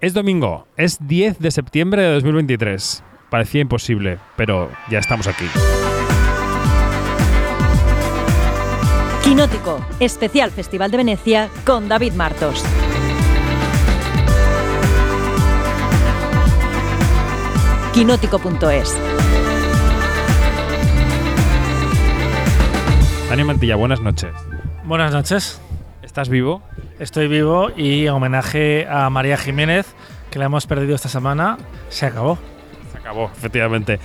Es domingo, es 10 de septiembre de 2023. Parecía imposible, pero ya estamos aquí. Quinótico, especial Festival de Venecia con David Martos. Quinótico.es Dani Mantilla, buenas noches. Buenas noches. ¿Estás vivo? Estoy vivo y en homenaje a María Jiménez, que la hemos perdido esta semana, se acabó. Se acabó, efectivamente.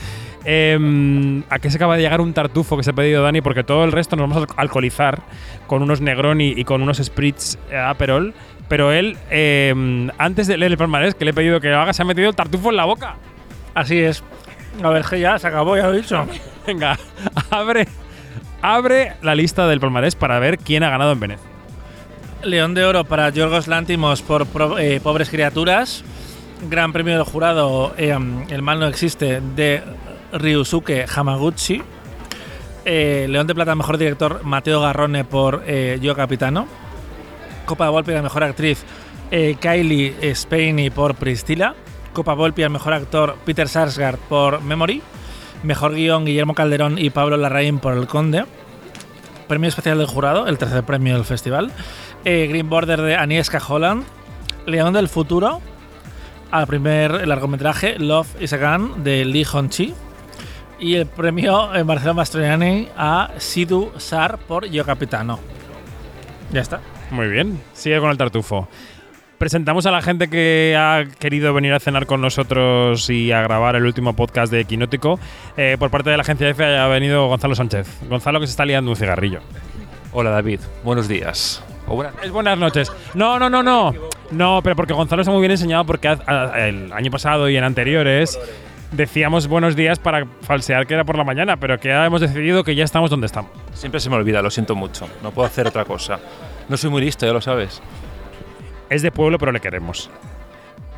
Em, ¿A qué se acaba de llegar un tartufo que se ha pedido Dani? Porque todo el resto nos vamos a alcoholizar con unos Negroni y con unos Spritz eh, Aperol. Pero él, em, antes de leer el palmarés que le he pedido que lo haga, se ha metido el tartufo en la boca. Así es. A ver, que ya se acabó, ya lo he dicho. Venga, abre, abre la lista del palmarés para ver quién ha ganado en Venecia. León de Oro para Yorgos Lántimos por eh, Pobres Criaturas. Gran premio del jurado eh, El mal no existe de Ryusuke Hamaguchi. Eh, León de Plata Mejor Director Mateo Garrone por Yo Capitano. Copa Volpi a Mejor Actriz Kylie Spaney por Priscila. Copa Volpi al Mejor Actor Peter Sarsgaard por Memory. Mejor Guión Guillermo Calderón y Pablo Larraín por El Conde. Premio especial del jurado, el tercer premio del festival. Eh, Green Border de Agnieszka Holland. León del Futuro, al primer largometraje Love is a Gun de Lee Hon-chi. Y el premio eh, Marcelo Mastroianni a Sidhu Sar por Yo Capitano. Ya está. Muy bien, sigue con el tartufo. Presentamos a la gente que ha querido venir a cenar con nosotros y a grabar el último podcast de Quinótico. Eh, por parte de la agencia F ha venido Gonzalo Sánchez. Gonzalo que se está liando un cigarrillo. Hola David, buenos días. O buenas- Es buenas noches. No, no, no, no. No, pero porque Gonzalo está muy bien enseñado porque ha- ha- el año pasado y en anteriores decíamos buenos días para falsear que era por la mañana, pero que ya hemos decidido que ya estamos donde estamos. Siempre se me olvida, lo siento mucho. No puedo hacer otra cosa. No soy muy listo, ya lo sabes. Es de pueblo, pero le queremos.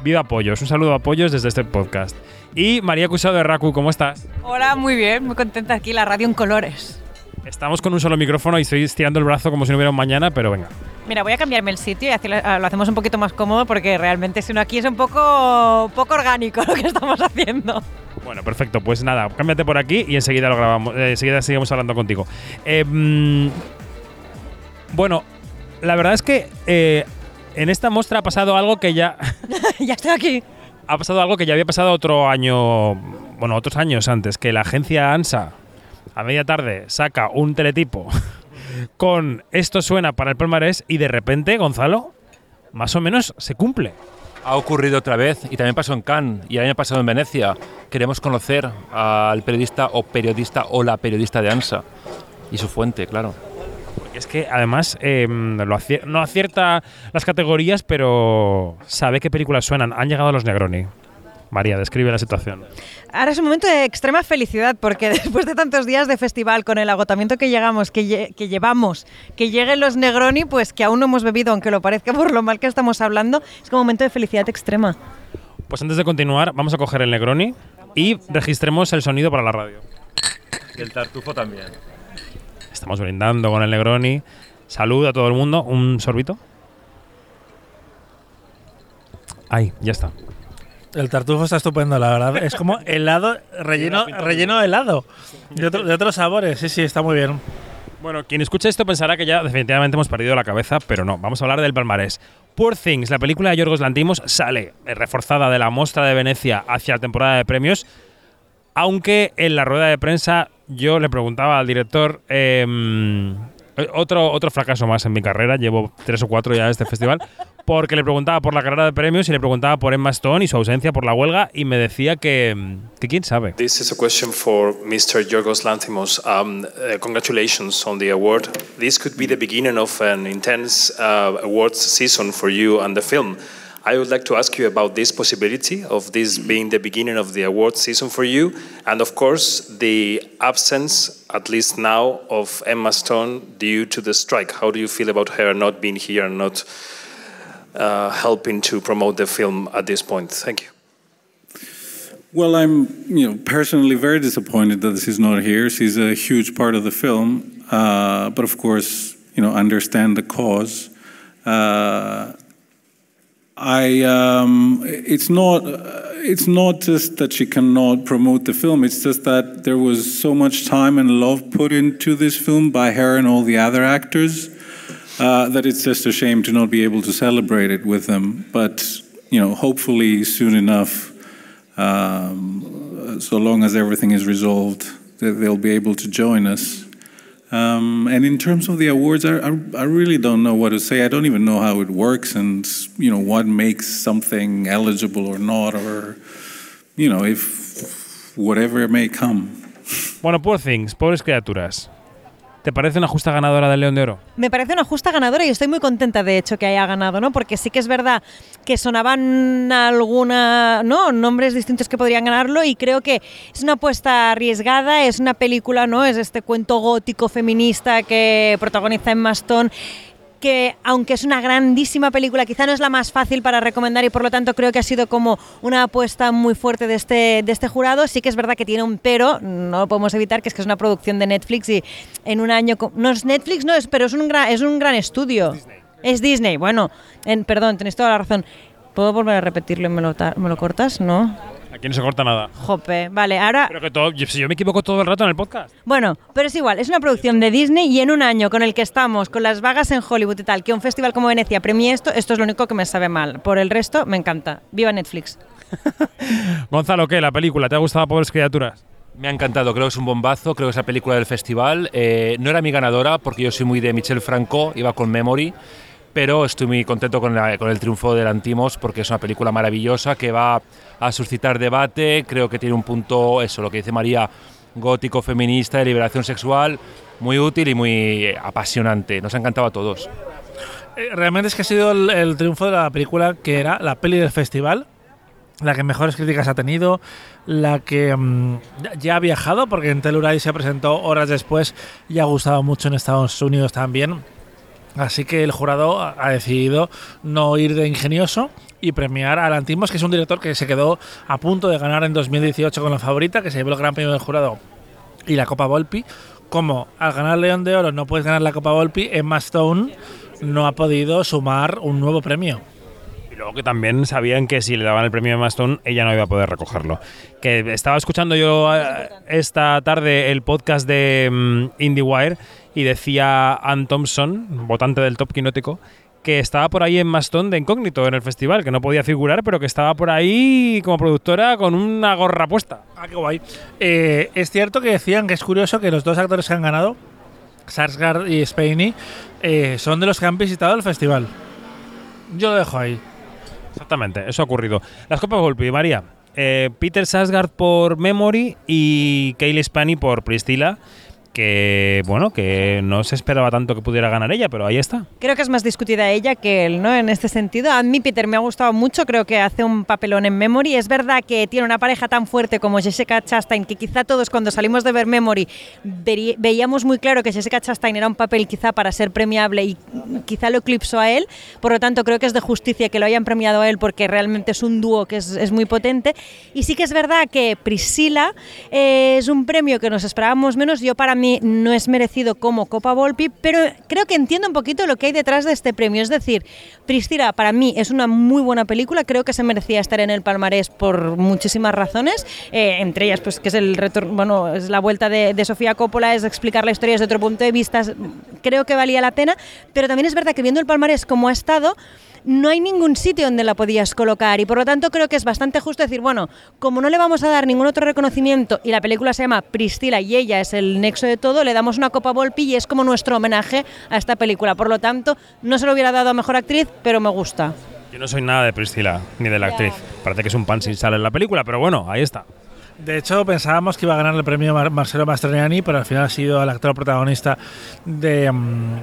Viva Pollos. Un saludo a Pollos desde este podcast. Y María Cusado de Raku, ¿cómo estás? Hola, muy bien, muy contenta aquí, la radio en colores. Estamos con un solo micrófono y estoy estirando el brazo como si no hubiera un mañana, pero venga. Mira, voy a cambiarme el sitio y ah, lo hacemos un poquito más cómodo porque realmente si no aquí es un poco, poco orgánico lo que estamos haciendo. Bueno, perfecto. Pues nada, cámbiate por aquí y enseguida lo grabamos. eh, enseguida seguimos hablando contigo. Eh, mm, bueno, la verdad es que eh, en esta muestra ha pasado algo que ya. ya estoy aquí. ha pasado algo que ya había pasado otro año. Bueno, otros años antes, que la agencia ANSA a media tarde saca un teletipo con esto suena para el palmarés y de repente, Gonzalo, más o menos se cumple. Ha ocurrido otra vez y también pasó en Cannes y el año pasado en Venecia. Queremos conocer al periodista o periodista o la periodista de ANSA y su fuente, claro. Es que además eh, lo acier- no acierta las categorías, pero sabe qué películas suenan. Han llegado los Negroni. María, describe la situación. Ahora es un momento de extrema felicidad porque después de tantos días de festival, con el agotamiento que llegamos, que, lle- que llevamos, que lleguen los Negroni, pues que aún no hemos bebido, aunque lo parezca por lo mal que estamos hablando, es como un momento de felicidad extrema. Pues antes de continuar, vamos a coger el Negroni y registremos el sonido para la radio. Y el tartufo también. Estamos brindando con el Negroni. Salud a todo el mundo. Un sorbito. Ahí, ya está. El tartufo está estupendo, la verdad. Es como helado, relleno, relleno de helado. De, otro- de otros sabores, sí, sí, está muy bien. Bueno, quien escuche esto pensará que ya definitivamente hemos perdido la cabeza, pero no. Vamos a hablar del palmarés. Poor Things, la película de Yorgos Lantimos, sale eh, reforzada de la Mostra de Venecia hacia la temporada de premios. Aunque en la rueda de prensa yo le preguntaba al director. eh, otro, otro fracaso más en mi carrera, llevo tres o cuatro ya de este festival, porque le preguntaba por la carrera de premios y le preguntaba por Emma Stone y su ausencia por la huelga y me decía que, em, que quién sabe. This is a question for Mr. Yorgos Lanthimos. Um, uh, congratulations on the award. This could be the beginning of an intense uh, awards season for you and the film. I would like to ask you about this possibility of this being the beginning of the awards season for you, and of course the absence, at least now, of Emma Stone due to the strike. How do you feel about her not being here and not uh, helping to promote the film at this point? Thank you. Well, I'm, you know, personally very disappointed that she's not here. She's a huge part of the film, uh, but of course, you know, understand the cause. Uh, I um, it's not it's not just that she cannot promote the film. It's just that there was so much time and love put into this film by her and all the other actors uh, that it's just a shame to not be able to celebrate it with them. But you know, hopefully soon enough, um, so long as everything is resolved, they'll be able to join us. Um, and in terms of the awards, I, I, I, really don't know what to say. I don't even know how it works, and you know what makes something eligible or not, or you know if whatever may come. Bueno, poor things, pobres criaturas. ¿Te parece una justa ganadora del León de Oro? Me parece una justa ganadora y estoy muy contenta de hecho que haya ganado, ¿no? Porque sí que es verdad que sonaban alguna, ¿no? nombres distintos que podrían ganarlo y creo que es una apuesta arriesgada, es una película, ¿no? Es este cuento gótico feminista que protagoniza en Stone que aunque es una grandísima película, quizá no es la más fácil para recomendar y por lo tanto creo que ha sido como una apuesta muy fuerte de este, de este jurado. Sí que es verdad que tiene un pero, no lo podemos evitar, que es que es una producción de Netflix y en un año... No es Netflix, no es, pero es un gran, es un gran estudio. Es Disney. Bueno, en, perdón, tenéis toda la razón. ¿Puedo volver a repetirlo y me lo, me lo cortas? No. Aquí no se corta nada. Jope, vale, ahora... Pero que todo, si yo me equivoco todo el rato en el podcast. Bueno, pero es igual, es una producción de Disney y en un año con el que estamos, con las vagas en Hollywood y tal, que un festival como Venecia premie esto, esto es lo único que me sabe mal. Por el resto, me encanta. Viva Netflix. Gonzalo, ¿qué? ¿La película? ¿Te ha gustado Pobres Criaturas? Me ha encantado, creo que es un bombazo, creo que es la película del festival. Eh, no era mi ganadora porque yo soy muy de Michel Franco, iba con Memory, pero estoy muy contento con, el triunfo de Lantimos porque es una película maravillosa que va a suscitar debate, creo que tiene un punto, eso, lo que dice María, gótico, feminista, de liberación sexual, muy útil y muy apasionante. Nos ha encantado a todos. Eh, realmente es que ha sido el, triunfo de la película que era la peli del festival, la que mejores críticas ha tenido, la que mm, ya ha viajado, porque en Telluride se presentó horas después y ha gustado mucho en Estados Unidos también. Así que el jurado ha decidido no ir de ingenioso y premiar a Lantimos, que es un director que se quedó a punto de ganar en 2018 con la favorita, que se llevó el gran premio del jurado y la Copa Volpi. Como al ganar León de Oro no puedes ganar la Copa Volpi, Emma Stone no ha podido sumar un nuevo premio. Y luego que también sabían que si le daban el premio a Emma Stone, ella no iba a poder recogerlo. Que estaba escuchando yo eh, esta tarde el podcast de mm, IndieWire y decía Ann Thompson, votante del top quinótico, que estaba por ahí en Mastón de incógnito en el festival, que no podía figurar, pero que estaba por ahí como productora con una gorra puesta. Ah, qué guay. Eh, es cierto que decían que es curioso que los dos actores que han ganado, Sarsgaard y Spainy, eh, son de los que han visitado el festival. Yo lo dejo ahí. Exactamente, eso ha ocurrido. Las Copas Volpi, María. Eh, Peter Sarsgaard por Memory y Kaylee Spainy por Priscilla que bueno, que no se esperaba tanto que pudiera ganar ella, pero ahí está. Creo que es más discutida ella que él, ¿no? En este sentido. A mí Peter me ha gustado mucho, creo que hace un papelón en Memory. Es verdad que tiene una pareja tan fuerte como Jessica Chastain, que quizá todos cuando salimos de ver Memory veíamos muy claro que Jessica Chastain era un papel quizá para ser premiable y quizá lo eclipsó a él. Por lo tanto, creo que es de justicia que lo hayan premiado a él porque realmente es un dúo que es, muy potente. Y sí que es verdad que Priscila eh, es un premio que nos esperábamos menos. Yo para mí no es merecido como Copa Volpi, pero creo que entiendo un poquito lo que hay detrás de este premio. Es decir, Priscila para mí es una muy buena película, creo que se merecía estar en el palmarés por muchísimas razones, eh, entre ellas pues que es el retorno, bueno, es la vuelta de, de Sofía Coppola, es explicar la historia desde otro punto de vista, creo que valía la pena, pero también es verdad que viendo el palmarés como ha estado, no hay ningún sitio donde la podías colocar y por lo tanto creo que es bastante justo decir, bueno, como no le vamos a dar ningún otro reconocimiento y la película se llama Priscila y ella es el nexo de todo, le damos una copa Volpi y es como nuestro homenaje a esta película. Por lo tanto, no se lo hubiera dado a Mejor Actriz, pero me gusta. Yo no soy nada de Priscila ni de la actriz. Parece que es un pan sin sal en la película, pero bueno, ahí está. De hecho, pensábamos que iba a ganar el premio Marcelo Mastroianni, pero al final ha sido el actor protagonista de mm,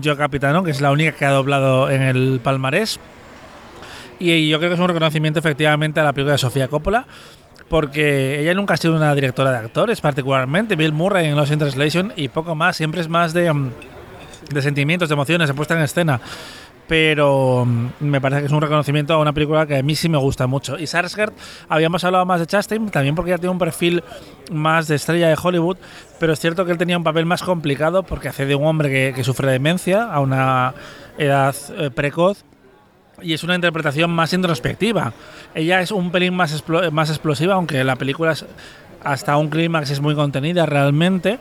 yo Capitano, que es la única que ha doblado en el palmarés. Y yo creo que es un reconocimiento efectivamente a la película de Sofía Coppola, porque ella nunca ha sido una directora de actores, particularmente. Bill Murray en Los in Translation y poco más, siempre es más de, mm, de sentimientos, de emociones, de puesta en escena pero mm, me parece que es un reconocimiento a una película que a mí sí me gusta mucho. Y Sarsgaard, habíamos hablado más de Chastain, también porque ya tiene un perfil más de estrella de Hollywood, pero es cierto que él tenía un papel más complicado porque hace de un hombre que, sufre demencia a una edad eh, precoz y es una interpretación más introspectiva. Ella es un pelín más, explo- más explosiva, aunque la película hasta un clímax es muy contenida realmente.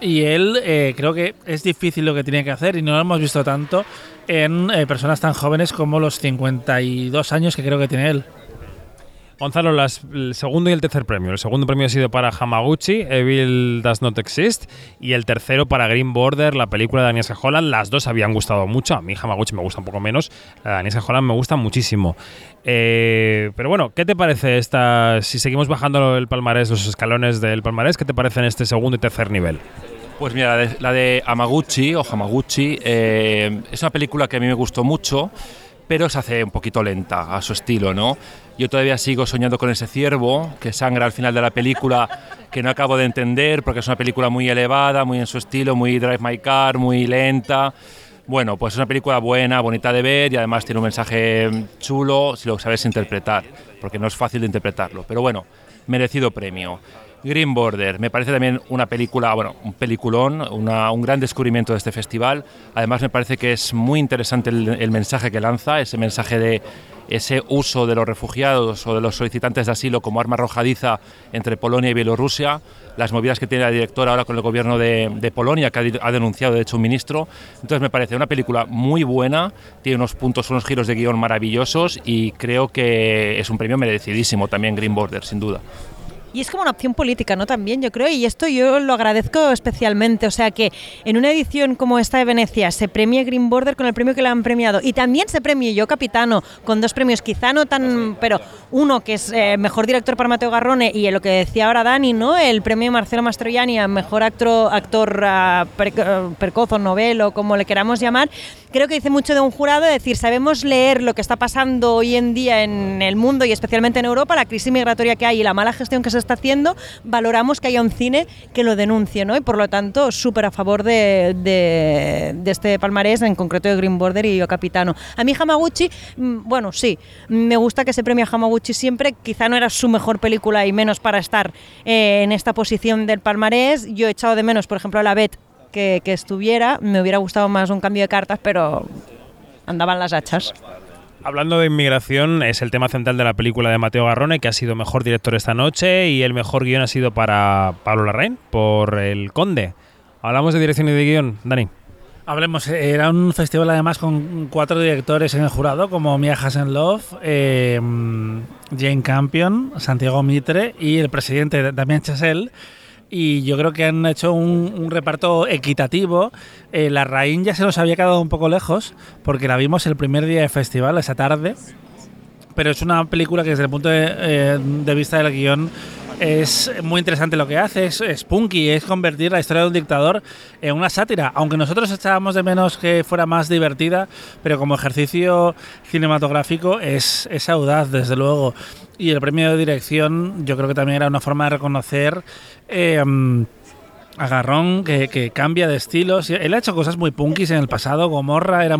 Y él eh, creo que es difícil lo que tiene que hacer y no lo hemos visto tanto en eh, personas tan jóvenes como los 52 años que creo que tiene él. Gonzalo, el segundo y el tercer premio. El segundo premio ha sido para Hamaguchi, Evil Does Not Exist, y el tercero para Green Border, la película de Agnieszka Holland. Las dos habían gustado mucho. A mí Hamaguchi me gusta un poco menos. La de Agnieszka Holland me gusta muchísimo. Eh, pero bueno, ¿qué te parece esta? Si seguimos bajando el palmarés, los escalones del palmarés, ¿qué te parece en este segundo y tercer nivel? Pues mira, la de, la de Amaguchi o Hamaguchi eh, es una película que a mí me gustó mucho, pero se hace un poquito lenta a su estilo, ¿no? Yo todavía sigo soñando con ese ciervo que sangra al final de la película, que no acabo de entender porque es una película muy elevada, muy en su estilo, muy Drive My Car, muy lenta. Bueno, pues es una película buena, bonita de ver y además tiene un mensaje chulo si lo sabes interpretar, porque no es fácil de interpretarlo. Pero bueno, merecido premio. Green Border, me parece también una película, bueno, un peliculón, un gran descubrimiento de este festival. Además, me parece que es muy interesante el mensaje que lanza, ese mensaje de ese uso de los refugiados o de los solicitantes de asilo como arma arrojadiza entre Polonia y Bielorrusia, las movidas que tiene la directora ahora con el gobierno de, Polonia, que ha, ha denunciado de hecho un ministro. Entonces me parece una película muy buena, tiene unos puntos, unos giros de guion maravillosos y creo que es un premio merecidísimo también Green Border, sin duda. Y es como una opción política, ¿no? También, yo creo, y esto yo lo agradezco especialmente. O sea, que en una edición como esta de Venecia se premie Green Border con el premio que le han premiado y también se premie Yo Capitano con dos premios, quizá no tan. Pero uno que es eh, mejor director para Mateo Garrone y lo que decía ahora Dani, ¿no? El premio Marcelo Mastroianni a mejor actor, actor pre- eh, precoz o novelo, como le queramos llamar. Creo que dice mucho de un jurado, es decir, sabemos leer lo que está pasando hoy en día en el mundo y especialmente en Europa, la crisis migratoria que hay y la mala gestión que se está haciendo, valoramos que haya un cine que lo denuncie, ¿no? Y por lo tanto, súper a favor de este palmarés, en concreto de Green Border y Yo Capitano. A mí Hamaguchi, mm, bueno, sí, me gusta que se premie a Hamaguchi siempre, quizá no era su mejor película y menos para estar eh, en esta posición del palmarés. Yo he echado de menos, por ejemplo, a la Bet que, que estuviera, me hubiera gustado más un cambio de cartas, pero andaban las hachas. Hablando de inmigración, es el tema central de la película de Mateo Garrone, que ha sido mejor director esta noche, y el mejor guion ha sido para Pablo Larraín, por El Conde. Hablamos de dirección y de guion, Dani. Hablemos, era un festival además con cuatro directores en el jurado, como Mia Hasenloff, eh, Jane Campion, Santiago Mitre y el presidente Damián Chazelle. Y yo creo que han hecho un, reparto equitativo. Eh, la Raín ya se nos había quedado un poco lejos, porque la vimos el primer día de festival, esa tarde. Pero es una película que desde el punto de, eh, de vista del guion es muy interesante lo que hace, es, punky, es convertir la historia de un dictador en una sátira, aunque nosotros echábamos de menos que fuera más divertida, pero como ejercicio cinematográfico es, es audaz, desde luego. Y el premio de dirección yo creo que también era una forma de reconocer... eh, a Garrón que, cambia de estilos. Él ha hecho cosas muy punkis en el pasado. Gomorra era,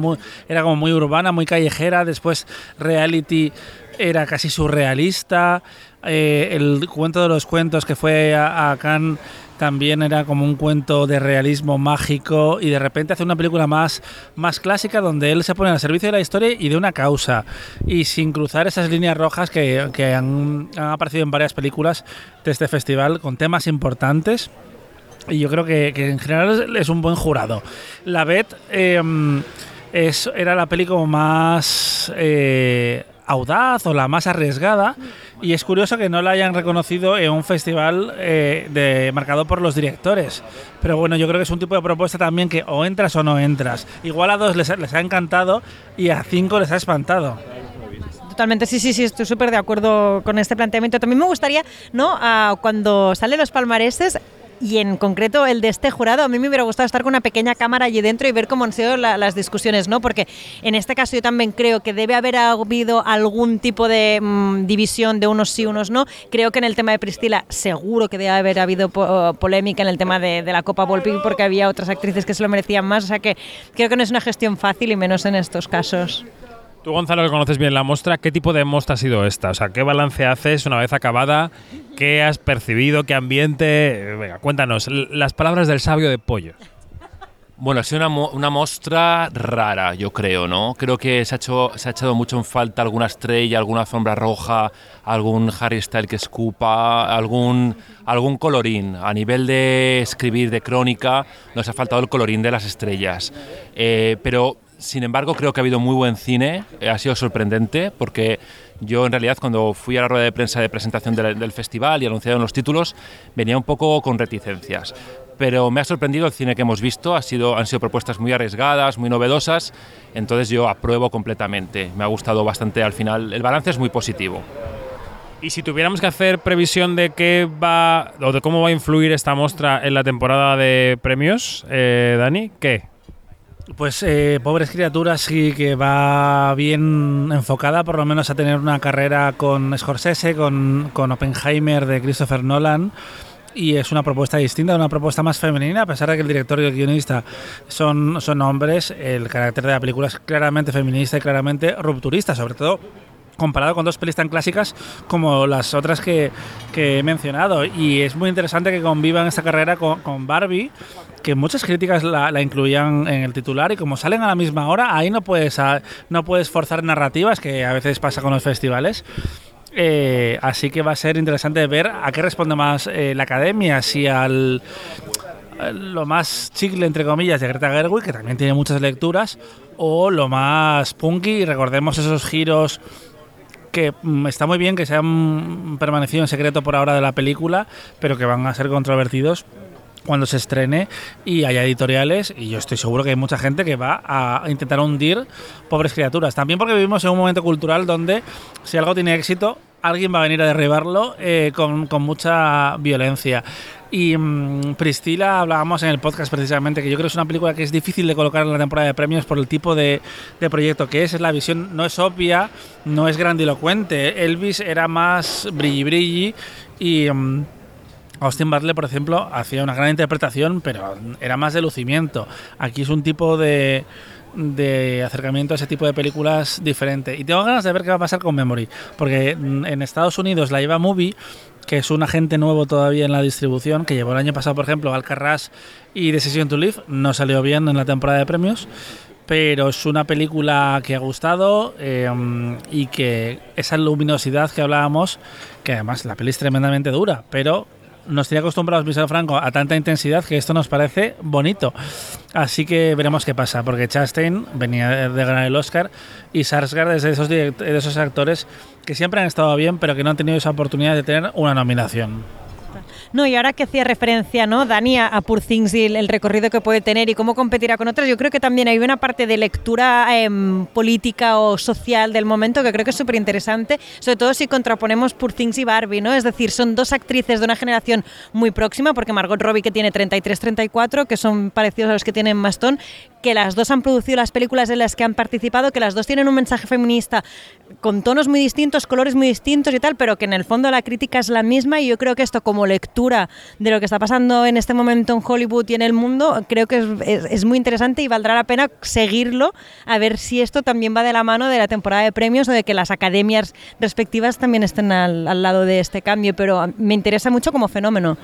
era como muy urbana, muy callejera. Después Reality era casi surrealista. Eh, el cuento de los cuentos que fue a, a Cannes también era como un cuento de realismo mágico y de repente hace una película más, más clásica donde él se pone al servicio de la historia y de una causa y sin cruzar esas líneas rojas que, que han, han aparecido en varias películas de este festival con temas importantes y yo creo que, que en general es un buen jurado. La Bet eh, es, era la peli como más eh, audaz o la más arriesgada y es curioso que no la hayan reconocido en un festival eh, de, marcado por los directores. Pero bueno, yo creo que es un tipo de propuesta también que o entras o no entras. Igual a dos les, les ha encantado y a cinco les ha espantado. Totalmente, sí, sí, sí, estoy súper de acuerdo con este planteamiento. También me gustaría, ¿no? Ah, cuando salen los palmareses y en concreto el de este jurado, a mí me hubiera gustado estar con una pequeña cámara allí dentro y ver cómo han sido la- las discusiones, ¿no? Porque en este caso yo también creo que debe haber habido algún tipo de mm, división de unos sí, unos no. Creo que en el tema de Priscila seguro que debe haber habido po- polémica en el tema de, de la Copa Volpi porque había otras actrices que se lo merecían más. O sea que creo que no es una gestión fácil y menos en estos casos. Tú, Gonzalo, que conoces bien la muestra, ¿qué tipo de muestra ha sido esta? O sea, ¿qué balance haces una vez acabada? ¿Qué has percibido? ¿Qué ambiente? Venga, cuéntanos, las palabras del sabio de pollo. Bueno, ha sido una, una muestra rara, yo creo, ¿no? Creo que se ha, hecho, se ha echado mucho en falta alguna estrella, alguna alfombra roja, algún Harry Style que escupa, algún, algún colorín. A nivel de escribir, de crónica, nos ha faltado el colorín de las estrellas. Eh, pero, sin embargo, creo que ha habido muy buen cine, eh, ha sido sorprendente, porque yo en realidad cuando fui a la rueda de prensa de presentación del, festival y anunciaron los títulos, venía un poco con reticencias. Pero me ha sorprendido el cine que hemos visto, ha sido, han sido propuestas muy arriesgadas, muy novedosas, entonces yo apruebo completamente, me ha gustado bastante al final, el balance es muy positivo. Y si tuviéramos que hacer previsión de qué va o de cómo va a influir esta muestra en la temporada de premios, eh, Dani, ¿qué? Pues eh, Pobres Criaturas sí que va bien enfocada, por lo menos a tener una carrera con Scorsese, con, con Oppenheimer de Christopher Nolan. Y es una propuesta distinta, una propuesta más femenina, a pesar de que el director y el guionista son, son hombres, el carácter de la película es claramente feminista y claramente rupturista, sobre todo comparado con dos pelis tan clásicas como las otras que, que he mencionado. Y es muy interesante que convivan esta carrera con, con Barbie, que muchas críticas la, la, incluían en el titular y como salen a la misma hora, ahí no puedes, no puedes forzar narrativas, que a veces pasa con los festivales. Eh, así que va a ser interesante ver a qué responde más eh, la academia, si al lo más chicle, entre comillas, de Greta Gerwig, que también tiene muchas lecturas, o lo más punky, recordemos esos giros que mm, está muy bien que se han permanecido en secreto por ahora de la película, pero que van a ser controvertidos cuando se estrene y haya editoriales y yo estoy seguro que hay mucha gente que va a intentar hundir pobres criaturas. También porque vivimos en un momento cultural donde si algo tiene éxito, alguien va a venir a derribarlo eh, con, con, mucha violencia. Y mmm, Priscila hablábamos en el podcast precisamente que yo creo que es una película que es difícil de colocar en la temporada de premios por el tipo de, de proyecto que es. La visión no es obvia, no es grandilocuente. Elvis era más brilli brilli y... Mmm, Austin Butler, por ejemplo, hacía una gran interpretación, pero era más de lucimiento. Aquí es un tipo de, de acercamiento a ese tipo de películas diferente. Y tengo ganas de ver qué va a pasar con Memory, porque en Estados Unidos la lleva Movie, que es un agente nuevo todavía en la distribución, que llevó el año pasado, por ejemplo, Alcarrás y Decision to Live. No salió bien en la temporada de premios pero es una película que ha gustado eh, y que esa luminosidad que hablábamos, que además la peli es tremendamente dura, pero nos tiene acostumbrados Michel Franco a tanta intensidad que esto nos parece bonito. Así que veremos qué pasa, porque Chastain venía de ganar el Oscar y Sarsgaard es de esos, de esos actores que siempre han estado bien, pero que no han tenido esa oportunidad de tener una nominación. No, y ahora que hacía referencia, ¿no, Dani, a, Poor Things y el, recorrido que puede tener y cómo competirá con otras, yo creo que también hay una parte de lectura eh, política o social del momento que creo que es súper interesante, sobre todo si contraponemos Poor Things y Barbie, ¿no? Es decir, son dos actrices de una generación muy próxima, porque Margot Robbie que tiene 33-34, que son parecidos a los que tienen Mastón, que las dos han producido las películas en las que han participado, que las dos tienen un mensaje feminista con tonos muy distintos, colores muy distintos y tal, pero que en el fondo la crítica es la misma y yo creo que esto como lectura de lo que está pasando en este momento en Hollywood y en el mundo, creo que es, es, es muy interesante y valdrá la pena seguirlo a ver si esto también va de la mano de la temporada de premios o de que las academias respectivas también estén al, al lado de este cambio, pero me interesa mucho como fenómeno.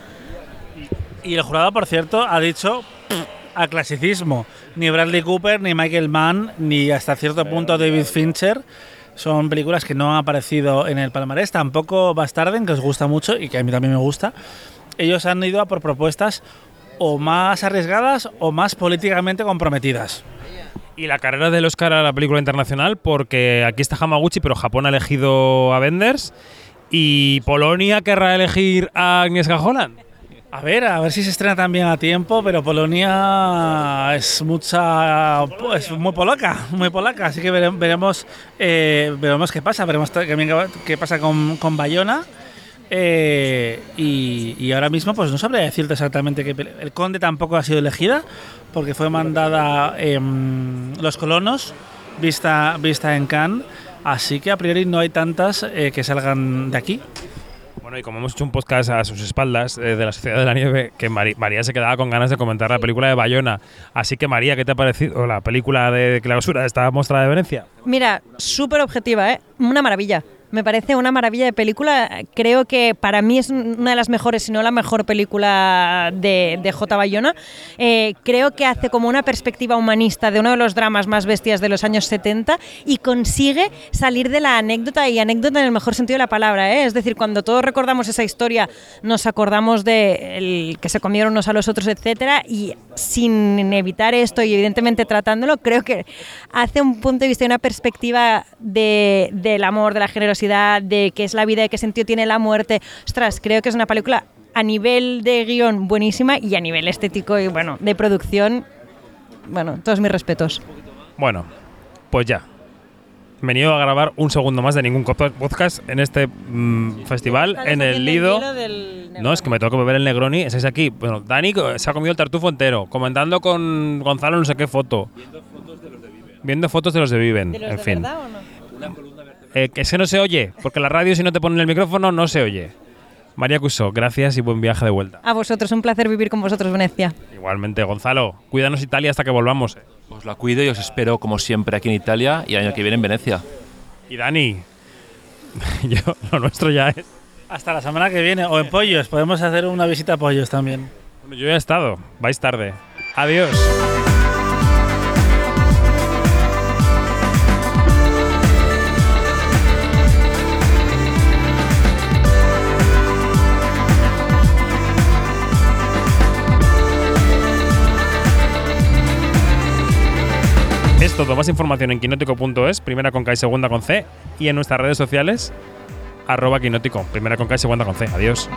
Y el jurado, por cierto, ha dicho al clasicismo. Ni Bradley Cooper, ni Michael Mann, ni hasta cierto punto David Fincher. Son películas que no han aparecido en el palmarés. Tampoco Bastarden, que os gusta mucho y que a mí también me gusta. Ellos han ido a por propuestas o más arriesgadas o más políticamente comprometidas. Y la carrera del Oscar a la película internacional, porque aquí está Hamaguchi, pero Japón ha elegido a Benders. ¿Y Polonia querrá elegir a Agnieszka Holland? A ver, a ver si se estrena también a tiempo, pero Polonia es mucha, muy polaca, muy polaca, así que veremos, eh, veremos qué pasa, veremos qué pasa con, con Bayona. Eh, y, y, ahora mismo, pues no sabría decirte exactamente que el Conde tampoco ha sido elegida, porque fue mandada eh, Los Colonos, vista, vista en Cannes, así que a priori no hay tantas eh, que salgan de aquí. Y como hemos hecho un podcast a sus espaldas eh, de la Sociedad de la Nieve, que María se quedaba con ganas de comentar la película de Bayona. Así que, María, ¿qué te ha parecido la película de clausura de esta muestra de Venecia? Mira, súper objetiva, ¿eh? Una maravilla. Me parece una maravilla de película. Creo que para mí es una de las mejores, si no la mejor película de, de J. Bayona. Eh, creo que hace como una perspectiva humanista de uno de los dramas más bestias de los años 70 y consigue salir de la anécdota y anécdota en el mejor sentido de la palabra. ¿eh? Es decir, cuando todos recordamos esa historia, nos acordamos de el que se comieron unos a los otros, etcétera, y sin evitar esto y evidentemente tratándolo, creo que hace un punto de vista y una perspectiva de, del amor, de la generosidad de qué es la vida, de qué sentido tiene la muerte. Ostras, creo que es una película a nivel de guion buenísima y a nivel estético y bueno, de producción, bueno, todos mis respetos. Bueno, pues ya. Venido a grabar un segundo más de ningún podcast en este mm, festival, en el Lido. No, es que me tengo que beber el Negroni. Ese es aquí. Bueno, Dani se ha comido el tartufo entero, comentando con Gonzalo no sé qué foto. Viendo fotos de los de Viven. en fin. Eh, que se no se oye, porque la radio si no te ponen el micrófono no se oye. María Cuso, gracias y buen viaje de vuelta. A vosotros, un placer vivir con vosotros, Venecia. Igualmente, Gonzalo, cuídanos Italia hasta que volvamos. Os la cuido y os espero como siempre aquí en Italia y el año que viene en Venecia. Y Dani, yo, lo nuestro ya es... Hasta la semana que viene, o en Pollos, podemos hacer una visita a Pollos también. Yo ya he estado, vais tarde. Adiós. Todo, más información en quinótico.es, primera con K y segunda con C, y en nuestras redes sociales, arroba quinótico, primera con K y segunda con C. Adiós.